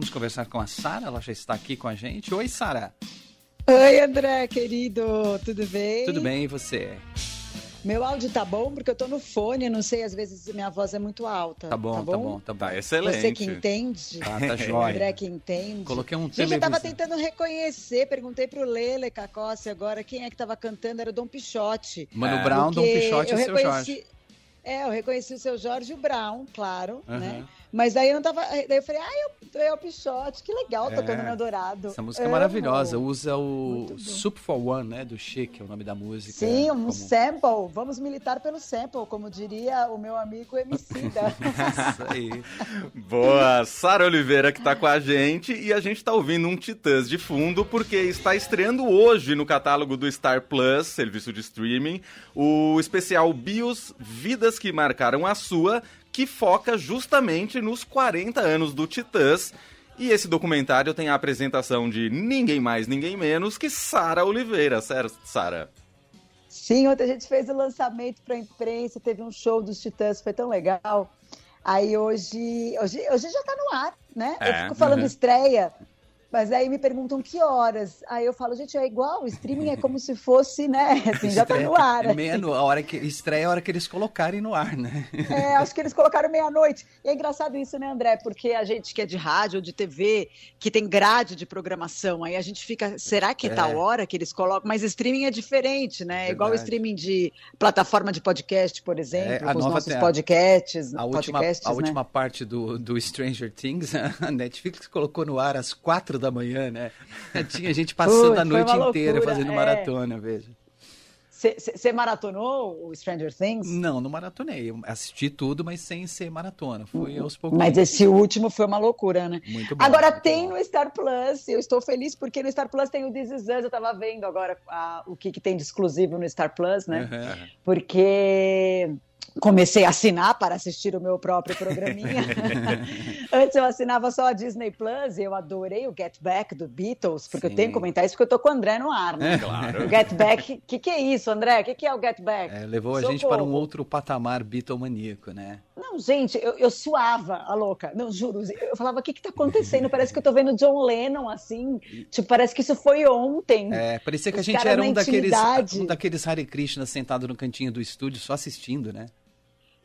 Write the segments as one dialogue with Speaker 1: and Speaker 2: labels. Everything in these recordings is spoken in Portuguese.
Speaker 1: Vamos conversar com a Sara, ela já está aqui com a gente. Oi, Sara.
Speaker 2: Oi, André, querido, tudo bem?
Speaker 1: Tudo bem, e você?
Speaker 2: Meu áudio tá bom porque eu tô no fone, não sei, às vezes minha voz é muito alta.
Speaker 1: Tá bom, tá bom, tá bom. Tá, bom.
Speaker 3: tá excelente.
Speaker 2: Você que entende.
Speaker 1: Tá, tá jóia.
Speaker 2: André que entende.
Speaker 1: Coloquei um
Speaker 2: Gente,
Speaker 1: televisão.
Speaker 2: eu tava tentando reconhecer, perguntei pro Lele Cacossi agora quem é que tava cantando, era o Dom Pichote.
Speaker 1: Mano
Speaker 3: É.
Speaker 1: Brown, Dom Pichote
Speaker 2: eu
Speaker 1: e seu
Speaker 2: reconheci-
Speaker 1: Jorge.
Speaker 2: É, eu reconheci o seu Jorge e o Brown, claro,
Speaker 1: Aham.
Speaker 2: né? Mas daí eu não tava. Daí eu falei, ah, eu, é o Pichote, que legal
Speaker 1: É.
Speaker 2: tocando meu dourado.
Speaker 1: Essa música é maravilhosa. Usa o. Soup for One, né? Do Chic, é o nome da música.
Speaker 2: Sim, um
Speaker 1: como-
Speaker 2: sample. Vamos militar pelo sample, como diria o meu amigo Emicida.
Speaker 1: Isso aí.
Speaker 3: Boa, Sara Oliveira que tá com a gente e a gente tá ouvindo um Titãs de fundo porque está estreando hoje no catálogo do Star Plus, serviço de streaming, o especial Bios Vidas que Marcaram a Sua, que foca justamente nos 40 anos do Titãs. E esse documentário tem a apresentação de ninguém mais, ninguém menos que Sara Oliveira, certo, Sara?
Speaker 2: Sim, ontem a gente fez o lançamento para a imprensa, teve um show dos Titãs, foi tão legal. Aí hoje, hoje, hoje já tá no ar, né?
Speaker 3: É,
Speaker 2: eu fico falando
Speaker 1: uhum.
Speaker 2: estreia, mas aí me perguntam que horas. Aí eu falo, gente, é igual, o streaming é como se fosse, né? Assim, já tá no ar.
Speaker 1: É meia no- a hora que estreia é a hora que eles colocarem no ar, né?
Speaker 2: É, acho que eles colocaram meia-noite. E é engraçado isso, né, André? Porque a gente que é de rádio ou de TV, que tem grade de programação, aí a gente fica, será que é
Speaker 1: É.
Speaker 2: tal hora que eles colocam? Mas streaming é diferente, né? É igual o streaming de plataforma de podcast, por exemplo,
Speaker 1: É, a
Speaker 2: com os
Speaker 1: nova
Speaker 2: nossos
Speaker 1: a-
Speaker 2: podcasts,
Speaker 1: A última,
Speaker 2: podcasts,
Speaker 1: a
Speaker 2: né?
Speaker 1: última parte do, do Stranger Things, a Netflix colocou no ar às quatro da manhã, né? Tinha gente passando a noite inteira
Speaker 2: loucura,
Speaker 1: fazendo
Speaker 2: é.
Speaker 1: maratona, veja.
Speaker 2: Você maratonou o Stranger Things?
Speaker 1: Não, não maratonei. Eu assisti tudo, mas sem ser maratona. Fui aos poucos.
Speaker 2: Mas esse último foi uma loucura, né?
Speaker 1: Muito bom.
Speaker 2: Agora
Speaker 1: muito
Speaker 2: tem
Speaker 1: bom.
Speaker 2: no Star Plus, eu estou feliz porque no Star Plus tem o This Is Us, eu tava vendo agora ah, o que, que tem de exclusivo no Star Plus, né?
Speaker 1: Aham.
Speaker 2: Porque comecei a assinar para assistir o meu próprio programinha. Antes eu assinava só a Disney Plus e eu adorei o Get Back do Beatles, porque
Speaker 1: Sim.
Speaker 2: eu tenho que comentar isso porque eu tô com o André no ar, né?
Speaker 3: Claro.
Speaker 2: O Get Back, o que, que é isso, André? O que, que é o Get Back?
Speaker 1: É, levou a gente para um
Speaker 2: Socorro.
Speaker 1: outro patamar bitomaníaco, né?
Speaker 2: Não, gente, eu, eu suava a louca. Não, juro. Eu falava, o que que tá acontecendo? Parece que eu tô vendo John Lennon, assim. Tipo, parece que isso foi ontem.
Speaker 1: É, parecia que a
Speaker 2: Os
Speaker 1: gente
Speaker 2: caras
Speaker 1: era um daqueles, um daqueles Hare Krishna sentado no cantinho do estúdio só assistindo, né?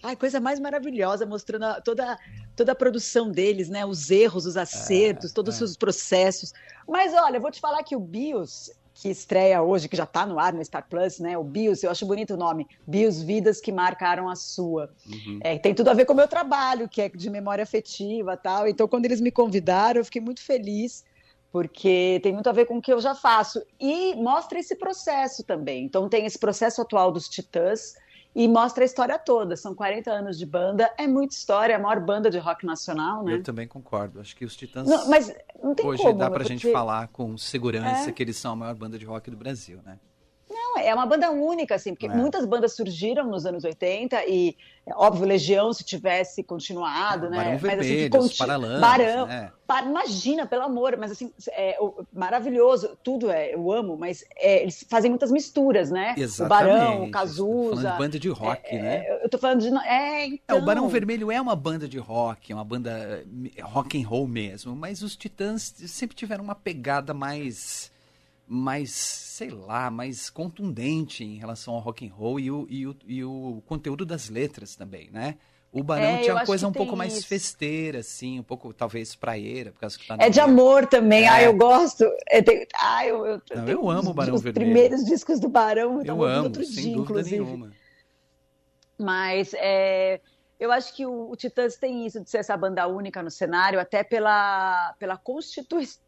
Speaker 2: Ai, coisa mais maravilhosa, mostrando a- toda, toda a produção deles, né? Os erros, os acertos, todos
Speaker 1: é.
Speaker 2: os processos. Mas olha, eu vou te falar que o BIOS, que estreia hoje, que já tá no ar no Star Plus, né? O BIOS, eu acho bonito o nome. BIOS Vidas que Marcaram a Sua.
Speaker 1: Uhum.
Speaker 2: É, tem tudo a ver com o meu trabalho, que é de memória afetiva tal. Então, quando eles me convidaram, eu fiquei muito feliz, porque tem muito a ver com o que eu já faço. E mostra esse processo também. Então, tem esse processo atual dos Titãs e mostra a história toda. São 40 anos de banda, é muita história, é a maior banda de rock nacional, né?
Speaker 1: Eu também concordo. Acho que os Titãs
Speaker 2: Não, mas não tem
Speaker 1: hoje
Speaker 2: como.
Speaker 1: dá pra
Speaker 2: porque-
Speaker 1: gente falar com segurança
Speaker 2: É.
Speaker 1: que eles são a maior banda de rock do Brasil, né?
Speaker 2: É uma banda única, assim, porque
Speaker 1: É.
Speaker 2: muitas bandas surgiram nos anos 80 e, é óbvio, Legião, se tivesse continuado,
Speaker 1: É,
Speaker 2: né?
Speaker 1: Barão
Speaker 2: mas, assim,
Speaker 1: Vermelho,
Speaker 2: conti-
Speaker 1: os Paralamas,
Speaker 2: Barão,
Speaker 1: né?
Speaker 2: Pa- Imagina, pelo amor, mas assim, é o- maravilhoso, tudo é, eu amo, mas é, eles fazem muitas misturas, né?
Speaker 1: Exatamente.
Speaker 2: O Barão, o Cazuza.
Speaker 1: de banda de rock, né?
Speaker 2: é, eu tô falando de. É,
Speaker 1: É,
Speaker 2: então.
Speaker 1: o Barão Vermelho é uma banda de rock, é uma banda eh, rock and roll mesmo, mas os Titãs sempre tiveram uma pegada mais mais, sei lá, mais contundente em relação ao rock and roll e o, e o, e o conteúdo das letras também, né? O Barão
Speaker 2: É,
Speaker 1: tinha
Speaker 2: eu
Speaker 1: uma coisa um pouco
Speaker 2: tem
Speaker 1: mais
Speaker 2: isso.
Speaker 1: festeira, assim, um pouco, talvez, praieira, por causa que tá
Speaker 2: É de amor também.
Speaker 1: É.
Speaker 2: Ah, eu gosto. É, tem- ah, eu, eu,
Speaker 1: Não,
Speaker 2: tenho
Speaker 1: eu amo o
Speaker 2: os-
Speaker 1: Barão
Speaker 2: os
Speaker 1: Vermelho.
Speaker 2: primeiros discos do Barão.
Speaker 1: Eu
Speaker 2: ouvindo
Speaker 1: amo,
Speaker 2: outro
Speaker 1: sem
Speaker 2: dia,
Speaker 1: dúvida
Speaker 2: inclusive.
Speaker 1: nenhuma.
Speaker 2: Mas é, eu acho que o, o Titãs tem isso de ser essa banda única no cenário, até pela, pela constituição,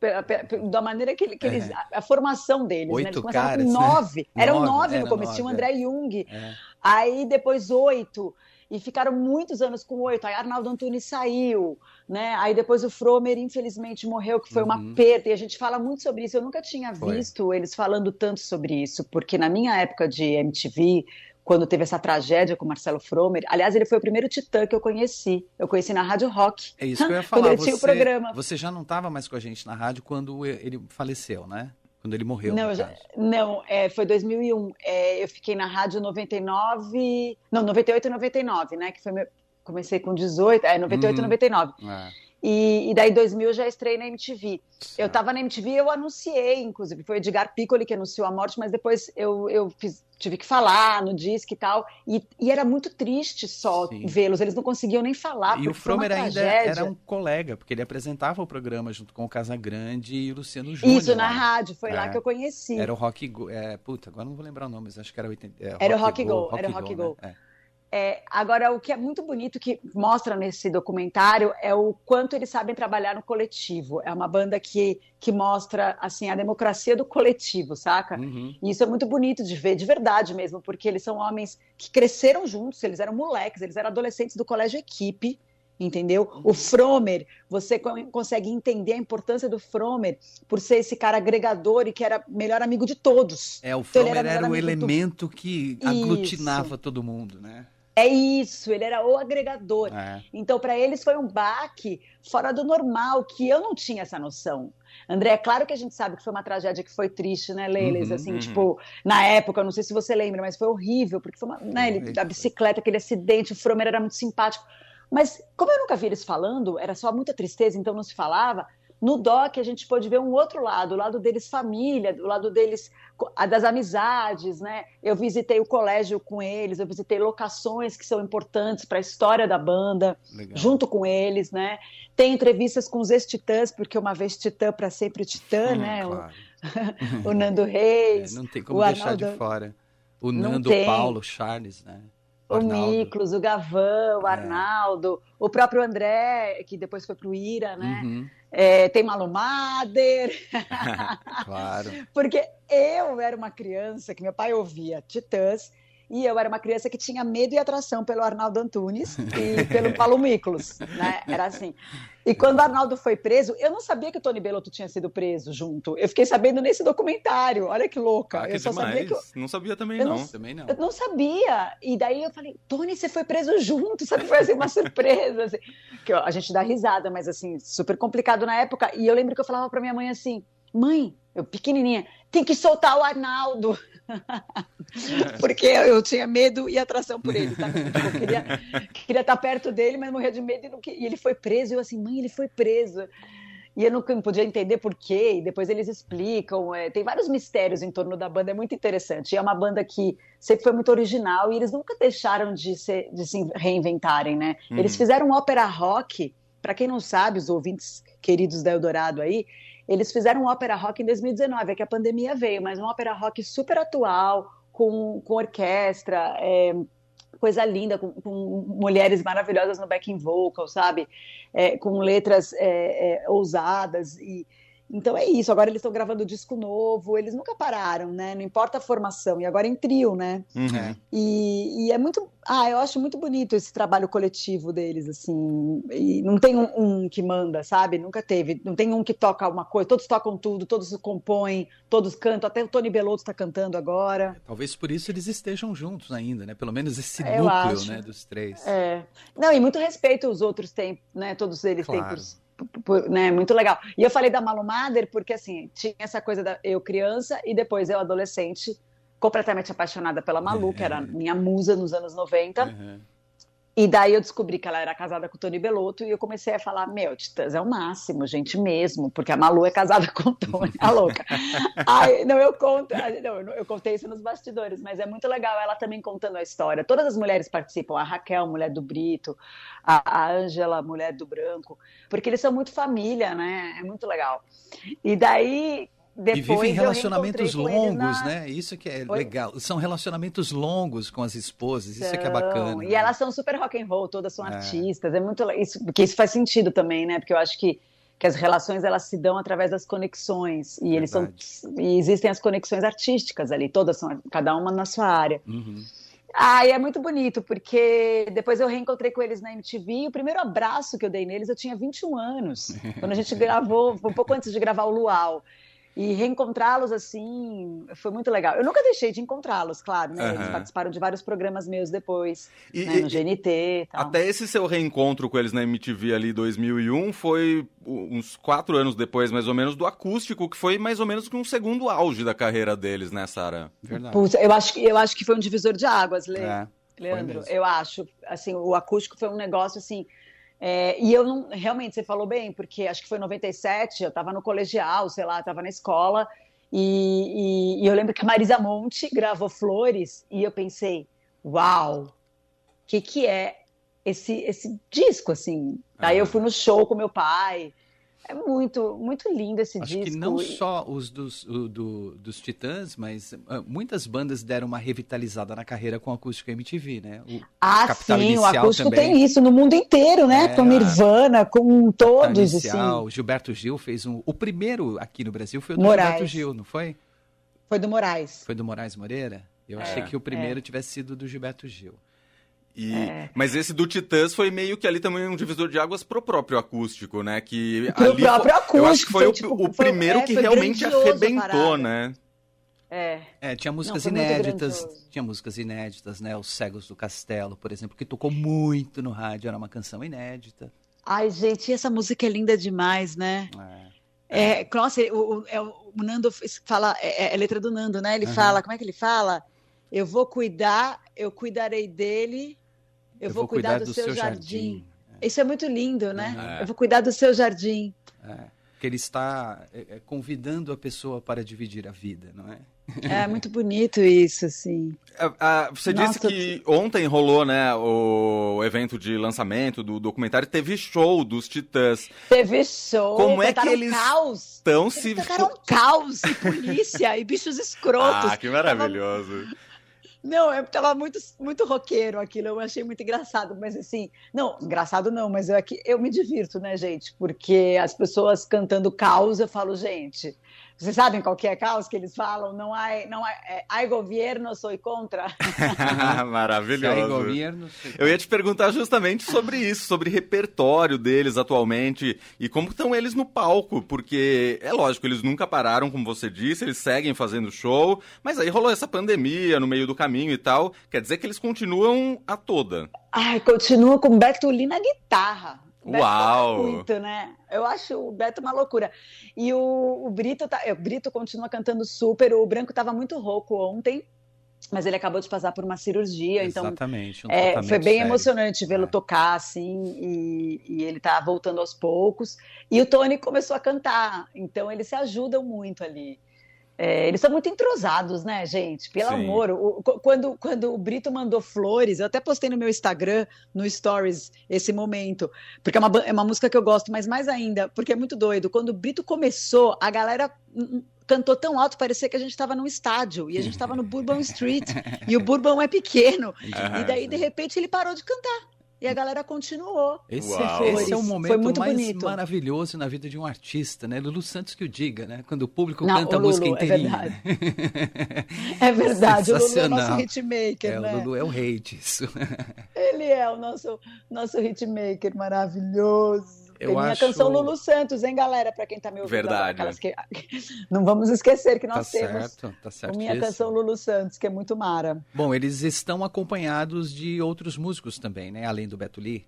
Speaker 2: da maneira que, que eles.
Speaker 1: É.
Speaker 2: A, a formação deles. né?
Speaker 1: Oito
Speaker 2: Eles começaram
Speaker 1: caras,
Speaker 2: com
Speaker 1: né?
Speaker 2: nove. Eram
Speaker 1: Nove,
Speaker 2: nove no
Speaker 1: era
Speaker 2: começo. Tinha o André Jung.
Speaker 1: É.
Speaker 2: Aí depois oito. E ficaram muitos anos com oito. Aí Arnaldo Antunes saiu, né? Aí depois o Fromer, infelizmente, morreu, que foi
Speaker 1: Uhum.
Speaker 2: uma perda. E a gente fala muito sobre isso. Eu nunca tinha
Speaker 1: Foi.
Speaker 2: visto eles falando tanto sobre isso, porque na minha época de MTV, quando teve essa tragédia com o Marcelo Fromer, aliás, ele foi o primeiro titã que eu conheci. Eu conheci na Rádio Rock.
Speaker 1: É isso que eu ia
Speaker 2: Quando
Speaker 1: falar.
Speaker 2: ele tinha o
Speaker 1: você,
Speaker 2: programa.
Speaker 1: você já não estava mais com a gente na rádio quando ele faleceu, né? Quando ele morreu,
Speaker 2: Não, já- não é, foi 2001. É, eu fiquei na rádio 99, não, 98 e 99, né? Que foi meu, comecei com 18, é 98 e
Speaker 1: Uhum.
Speaker 2: 99.
Speaker 1: É.
Speaker 2: E, e daí, em 2000, eu já estreiei na MTV. Eu tava na MTV eu anunciei, inclusive, foi o Edgar Piccoli que anunciou a morte, mas depois eu, eu fiz, tive que falar no disco e tal. E, e era muito triste só vê-los, eles não conseguiam nem falar.
Speaker 1: E o Fromer ainda era um colega, porque ele apresentava o programa junto com o Casagrande e o Luciano Júnior.
Speaker 2: Isso, na rádio, foi é. lá que eu conheci.
Speaker 1: Era o Rock Go. É, puta, agora não vou lembrar o nome, mas acho que era 80.
Speaker 2: É, era o Rock Go, Go, era o Rock Go. Go. Né? É. Agora, o que é muito bonito que mostra nesse documentário é o quanto eles sabem trabalhar no coletivo. É uma banda que, que mostra assim a democracia do coletivo, saca? Uhum. E isso é muito bonito de ver, de verdade mesmo, porque eles são homens que cresceram juntos, eles eram moleques, eles eram adolescentes do colégio equipe, entendeu? Uhum. O Fromer, você consegue entender a importância do Fromer por ser esse cara agregador e que era melhor amigo de todos.
Speaker 1: É, o Fromer então, era, era o elemento do... que aglutinava isso. todo mundo, né?
Speaker 2: É isso, ele era o agregador. É. Então, para eles foi um baque fora do normal, que eu não tinha essa noção. André, é claro que a gente sabe que foi uma tragédia que foi triste, né, Leiles? Uhum, assim, uhum. tipo, na época, não sei se você lembra, mas foi horrível, porque foi uma, né, ele, a bicicleta, aquele acidente, o Fromer era muito simpático. Mas, como eu nunca vi eles falando, era só muita tristeza, então não se falava. No DOC, a gente pôde ver um outro lado, o lado deles família, o lado deles das amizades, né? Eu visitei o colégio com eles, eu visitei locações que são importantes para a história da banda, Legal. junto com eles, né? Tem entrevistas com os ex-titãs, porque uma vez titã para sempre titã, hum, né? Claro. O, o, Nando Reis.
Speaker 1: É, não tem como deixar Arnaldo... de fora. O Nando, Paulo, Charles, né?
Speaker 2: O, o Miklos, o Gavão, o é. Arnaldo, é. o próprio André, que depois foi pro Ira, né? Uhum. É, tem Malu Mader.
Speaker 1: claro.
Speaker 2: Porque eu era uma criança que meu pai ouvia Titãs e eu era uma criança que tinha medo e atração pelo Arnaldo Antunes e pelo Paulo Miklos, né? Era assim. E quando o Arnaldo foi preso, eu não sabia que o Tony Belotto tinha sido preso junto. Eu fiquei sabendo nesse documentário. Olha que louca.
Speaker 3: Ah,
Speaker 2: que eu
Speaker 3: só demais. sabia que eu... não sabia também não. não.
Speaker 1: Também não.
Speaker 2: Eu não sabia. E daí eu falei, Tony, você foi preso junto, sabe? Foi assim uma surpresa, assim. que ó, a gente dá risada, mas assim, super complicado na época. E eu lembro que eu falava para minha mãe assim: "Mãe, eu pequenininha, tem que soltar o Arnaldo". Porque eu tinha medo e atração por ele, tá? Eu queria, queria estar perto dele, mas morria de medo e, não, e ele foi preso. E eu assim, mãe, ele foi preso. E eu não, podia entender por quê, e depois eles explicam. É, tem vários mistérios em torno da banda, é muito interessante. E é uma banda que sempre foi muito original e eles nunca deixaram de, ser, de se reinventarem, né? Uhum. Eles fizeram um ópera rock, para quem não sabe, os ouvintes queridos da Eldorado aí, eles fizeram um ópera rock em 2019, é que a pandemia veio, mas um ópera rock super atual, com, com orquestra, é, coisa linda, com, com, mulheres maravilhosas no backing vocal, sabe? É, com letras é, é ousadas e então é isso, agora eles estão gravando disco novo, eles nunca pararam, né? Não importa a formação, e agora em trio, né? Uhum. E, e, é muito. Ah, eu acho muito bonito esse trabalho coletivo deles, assim. E não tem um, um, que manda, sabe? Nunca teve. Não tem um que toca uma coisa, todos tocam tudo, todos compõem, todos cantam, até o Tony Belotto está cantando agora.
Speaker 1: Talvez por isso eles estejam juntos ainda, né? Pelo menos esse eu núcleo, acho. né, dos três.
Speaker 2: É. Não, e muito respeito os outros têm, né? Todos eles claro. têm por né, muito legal. E eu falei da Malu Mader porque, assim, tinha essa coisa da eu criança e depois eu adolescente, completamente apaixonada pela Malu, que era minha musa nos anos 90. Uhum. E daí eu descobri que ela era casada com o Tony Belotto e eu comecei a falar, meu, Titãs é o máximo, gente mesmo, porque a Malu é casada com o Tony, a louca. Ai, não, eu conto, não, eu contei isso nos bastidores, mas é muito legal ela também contando a história. Todas as mulheres participam, a Raquel, mulher do Brito, a Ângela, mulher do Branco, porque eles são muito família, né? É muito legal. E daí depois
Speaker 1: e vivem relacionamentos longos, na... né? Isso que é Oi? legal. São relacionamentos longos com as esposas, isso é que é bacana.
Speaker 2: E né? elas são super rock and roll, todas são é. artistas. É muito isso, porque isso faz sentido também, né? Porque eu acho que que as relações elas se dão através das conexões e Verdade. eles são e existem as conexões artísticas ali, todas são cada uma na sua área. Uhum. Ah, e é muito bonito, porque depois eu reencontrei com eles na MTV e o primeiro abraço que eu dei neles eu tinha 21 anos, quando a gente gravou, um pouco antes de gravar o Luau. E reencontrá-los assim foi muito legal. Eu nunca deixei de encontrá-los, claro, né? Uhum. Eles participaram de vários programas meus depois, e, né? no GNT tal.
Speaker 3: Até esse seu reencontro com eles na MTV ali 2001 foi uns quatro anos depois, mais ou menos, do acústico, que foi mais ou menos um segundo auge da carreira deles, né, Sara?
Speaker 2: Verdade. eu, acho, eu acho que foi um divisor de águas, Le... é, Leandro. Eu acho. Assim, o acústico foi um negócio assim É, e eu não, realmente, você falou bem, porque acho que foi em 97, eu estava no colegial, sei lá, estava na escola, e, e, e, eu lembro que a Marisa Monte gravou Flores, e eu pensei, uau, o que, que é esse, esse disco, assim? Aí eu fui no show com meu pai, é muito, muito lindo esse
Speaker 1: Acho
Speaker 2: disco.
Speaker 1: Acho que não só os dos, o, do, dos Titãs, mas uh, muitas bandas deram uma revitalizada na carreira com o acústico MTV, né?
Speaker 2: O ah, sim, o acústico também. tem isso no mundo inteiro, né? É, com Nirvana, com todos. Inicial,
Speaker 1: assim. Gilberto Gil fez um. O primeiro aqui no Brasil foi o do Moraes. Gilberto Gil, não foi?
Speaker 2: Foi do Moraes.
Speaker 1: Foi do Moraes Moreira? Eu é, achei que o primeiro é. tivesse sido do Gilberto Gil.
Speaker 3: E, é. Mas esse do Titãs foi meio que ali também um divisor de águas pro próprio acústico, né? Que
Speaker 2: pro ali próprio acústico.
Speaker 3: Eu acho que foi, foi o, tipo, o, primeiro foi, é, que realmente arrebentou, né?
Speaker 1: É. é, tinha músicas Não, inéditas, tinha músicas inéditas, né? Os Cegos do Castelo, por exemplo, que tocou muito no rádio, era uma canção inédita.
Speaker 2: Ai, gente, essa música é linda demais, né? É. é nossa, o, o, é, o Nando fala, é, é, a letra do Nando, né? Ele uhum. fala, como é que ele fala? Eu vou cuidar, eu cuidarei dele, eu, eu vou, cuidar, cuidar do, do, seu, seu jardim. jardim. É. Isso é muito lindo, né? É. Eu vou cuidar do seu jardim.
Speaker 1: É. Que ele está é, é, convidando a pessoa para dividir a vida, não é?
Speaker 2: É muito bonito isso, assim.
Speaker 3: você Nossa, disse que ontem rolou, né, o evento de lançamento do documentário, teve show dos Titãs.
Speaker 2: Teve show.
Speaker 3: Como é que eles estão
Speaker 2: se... Eles tocaram caos e polícia e bichos escrotos.
Speaker 3: Ah, que maravilhoso. Tava
Speaker 2: não, é porque ela muito, muito roqueiro aquilo, eu achei muito engraçado, mas assim, não, engraçado não, mas eu, aqui, eu me divirto, né, gente? Porque as pessoas cantando caos, eu falo, gente, vocês sabem qual que é a causa que eles falam? Não há, não há, é, há governo, sou contra.
Speaker 3: Maravilhoso. Governo, Eu ia te perguntar justamente sobre isso, sobre repertório deles atualmente e como estão eles no palco, porque é lógico, eles nunca pararam, como você disse, eles seguem fazendo show, mas aí rolou essa pandemia no meio do caminho e tal. Quer dizer que eles continuam a toda.
Speaker 2: Ai, continua com Beto Lee na guitarra.
Speaker 3: Uau!
Speaker 2: Muito, né? Eu acho o Beto uma loucura. E o, o Brito, tá, o Brito continua cantando super. O Branco estava muito rouco ontem, mas ele acabou de passar por uma cirurgia,
Speaker 1: então Exatamente,
Speaker 2: um é, foi bem sério. emocionante vê-lo é. tocar assim e, e, ele tá voltando aos poucos. E o Tony começou a cantar, então eles se ajudam muito ali. É, eles são muito entrosados, né, gente? Pelo Sim. amor. O, quando, quando o Brito mandou flores, eu até postei no meu Instagram, no Stories, esse momento. Porque é uma, é uma música que eu gosto, mas mais ainda, porque é muito doido. Quando o Brito começou, a galera cantou tão alto, parecia que a gente estava num estádio. E a gente estava no Bourbon Street. e o Bourbon é pequeno. e daí, de repente, ele parou de cantar. E a galera continuou.
Speaker 1: Esse, esse é o momento mais bonito. maravilhoso na vida de um artista, né? Lulu Santos que o diga, né? Quando o público Não, canta o Lulu, a música inteirinha.
Speaker 2: É verdade. é verdade. O Lulu é o nosso hitmaker,
Speaker 1: é,
Speaker 2: né?
Speaker 1: O Lulu é o rei disso.
Speaker 2: Ele é o nosso, nosso hitmaker maravilhoso. Eu minha acho... canção Lulu Santos, hein, galera? Para quem tá me ouvindo.
Speaker 3: Verdade.
Speaker 2: Que... Não vamos esquecer que nós
Speaker 1: tá
Speaker 2: temos
Speaker 1: certo, tá
Speaker 2: minha canção Lulu Santos, que é muito mara.
Speaker 1: Bom, eles estão acompanhados de outros músicos também, né? Além do Beto Lee.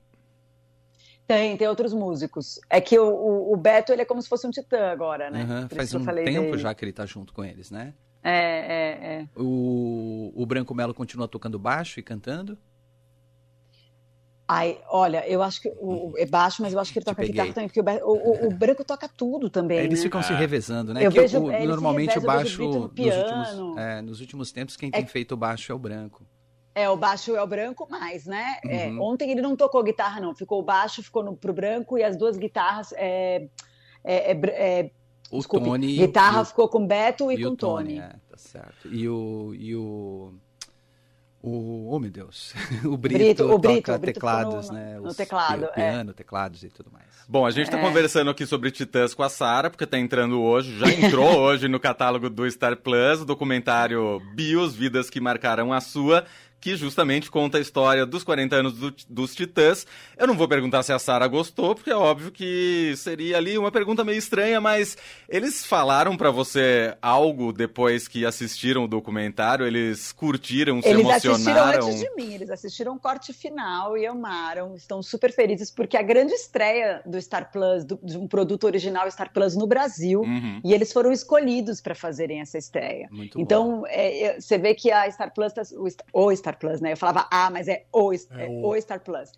Speaker 2: Tem, tem outros músicos. É que o, o, o Beto, ele é como se fosse um titã agora, né?
Speaker 1: Uhum, faz um tempo dele. já que ele tá junto com eles, né?
Speaker 2: É, é, é.
Speaker 1: O, o Branco Melo continua tocando baixo e cantando?
Speaker 2: Ai, olha, eu acho que o, é baixo, mas eu acho que ele toca guitarra também, porque o, o, o, branco toca tudo também. É,
Speaker 1: eles
Speaker 2: né?
Speaker 1: ficam se revezando, né? Eu que vejo, o, normalmente o baixo, no nos, últimos, é, nos últimos tempos, quem tem é, feito o baixo é o branco.
Speaker 2: É, o baixo é o branco, mas, né? É, uhum. ontem ele não tocou guitarra, não. Ficou o baixo, ficou no, pro branco e as duas guitarras. É, é, é
Speaker 1: o desculpe, Tony.
Speaker 2: Guitarra ficou com Beto e, e com o Tony. Tony.
Speaker 1: É, tá certo. E o. E o o, oh meu Deus, o Brito, Brito o Brito, toca o Brito teclados, no, né?
Speaker 2: No teclado,
Speaker 1: é. piano, é. teclados e tudo mais.
Speaker 3: Bom, a gente está é. conversando aqui sobre Titãs com a Sara, porque está entrando hoje, já entrou hoje no catálogo do Star Plus, o documentário Bios, Vidas que Marcaram a Sua que justamente conta a história dos 40 anos do, dos Titãs. Eu não vou perguntar se a Sara gostou, porque é óbvio que seria ali uma pergunta meio estranha, mas eles falaram para você algo depois que assistiram o documentário? Eles curtiram, se
Speaker 2: eles
Speaker 3: emocionaram?
Speaker 2: Eles assistiram antes de mim, eles assistiram o corte final e amaram, estão super felizes, porque a grande estreia do Star Plus, do, de um produto original Star Plus no Brasil, uhum. e eles foram escolhidos para fazerem essa estreia. Muito então, é, você vê que a Star Plus, tá, o Star Star Plus, né? Eu falava, ah, mas é o, é, é o. o Star Plus.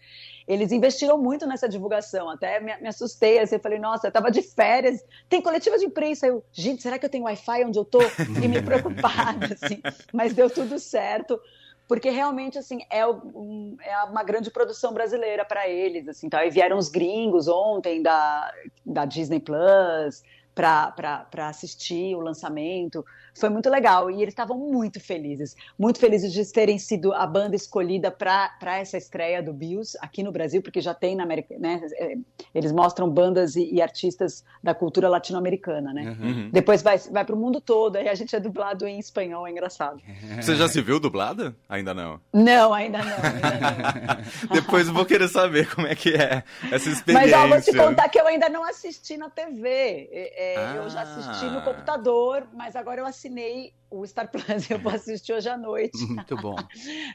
Speaker 2: Eles investiram muito nessa divulgação, até me, me assustei, assim, falei, nossa, eu tava de férias, tem coletiva de imprensa, eu, gente, será que eu tenho Wi-Fi onde eu tô? E me preocupada, assim, mas deu tudo certo, porque realmente, assim, é, um, é uma grande produção brasileira para eles, assim, tá? E vieram os gringos ontem da, da Disney Plus, para assistir o lançamento. Foi muito legal e eles estavam muito felizes, muito felizes de terem sido a banda escolhida para essa estreia do Bills aqui no Brasil, porque já tem na América, né? É, eles mostram bandas e, e artistas da cultura latino-americana, né? Uhum. uhum. Depois vai, vai para o mundo todo, aí a gente é dublado em espanhol, é engraçado.
Speaker 3: Você já se viu dublada? Ainda não?
Speaker 2: Não, ainda não. Ainda
Speaker 3: não. Depois vou querer saber como é que é essa experiência.
Speaker 2: Mas ó, vou te contar que eu ainda não assisti na TV. É, ah. Eu já assisti no ah. computador, mas agora eu assinei o Star Plus, eu vou assistir hoje à noite.
Speaker 1: Muito bom.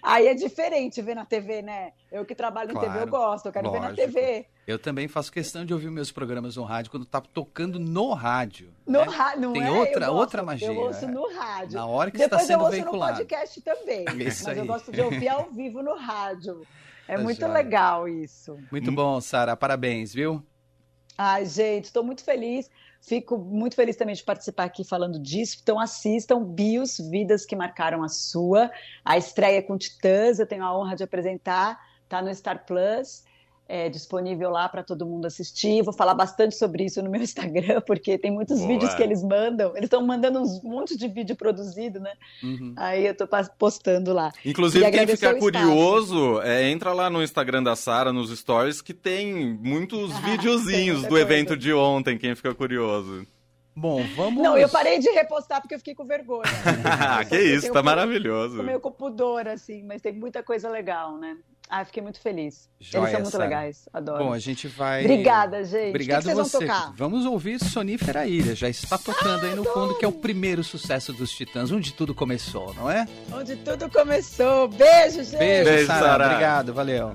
Speaker 2: Aí é diferente ver na TV, né? Eu que trabalho claro, em TV, eu gosto, eu quero lógico. ver na TV.
Speaker 1: Eu também faço questão de ouvir meus programas no rádio quando tá tocando no rádio.
Speaker 2: No né? rádio,
Speaker 1: Tem
Speaker 2: é?
Speaker 1: outra, outra magia.
Speaker 2: Eu ouço no rádio.
Speaker 1: Na hora que está sendo veiculado.
Speaker 2: Depois eu ouço no podcast também. Isso mas aí. eu gosto de ouvir ao vivo no rádio. É tá muito legal isso.
Speaker 1: Muito bom, Sara. Parabéns, viu?
Speaker 2: Ai, gente, estou muito feliz. Fico muito feliz também de participar aqui falando disso. Então assistam Bios, Vidas que Marcaram a Sua. A estreia com Titãs, eu tenho a honra de apresentar, tá no Star Plus é, disponível lá para todo mundo assistir. Vou falar bastante sobre isso no meu Instagram, porque tem muitos Boa. vídeos que eles mandam. Eles estão mandando uns monte de vídeo produzido, né? Uhum. Aí eu estou postando lá.
Speaker 3: Inclusive, quem ficar curioso, é, entra lá no Instagram da Sara, nos stories, que tem muitos ah, videozinhos do coisa. evento de ontem, quem fica curioso.
Speaker 1: Bom, vamos.
Speaker 2: Não, eu parei de repostar porque eu fiquei com vergonha.
Speaker 3: que isso, tá maravilhoso.
Speaker 2: Tô meio com pudor, assim, mas tem muita coisa legal, né? Ah, fiquei muito feliz. Joia, Eles são muito legais, adoro.
Speaker 1: Bom, a gente vai.
Speaker 2: Obrigada, gente.
Speaker 1: Obrigado
Speaker 2: que que
Speaker 1: você.
Speaker 2: Vão tocar?
Speaker 1: Vamos ouvir Sonífera Ilha. Já está tocando ah, aí no adoro. fundo, que é o primeiro sucesso dos Titãs, onde tudo começou, não é?
Speaker 2: Onde tudo começou. Beijo, gente.
Speaker 1: Beijo, Beijo Sara. Obrigado, valeu.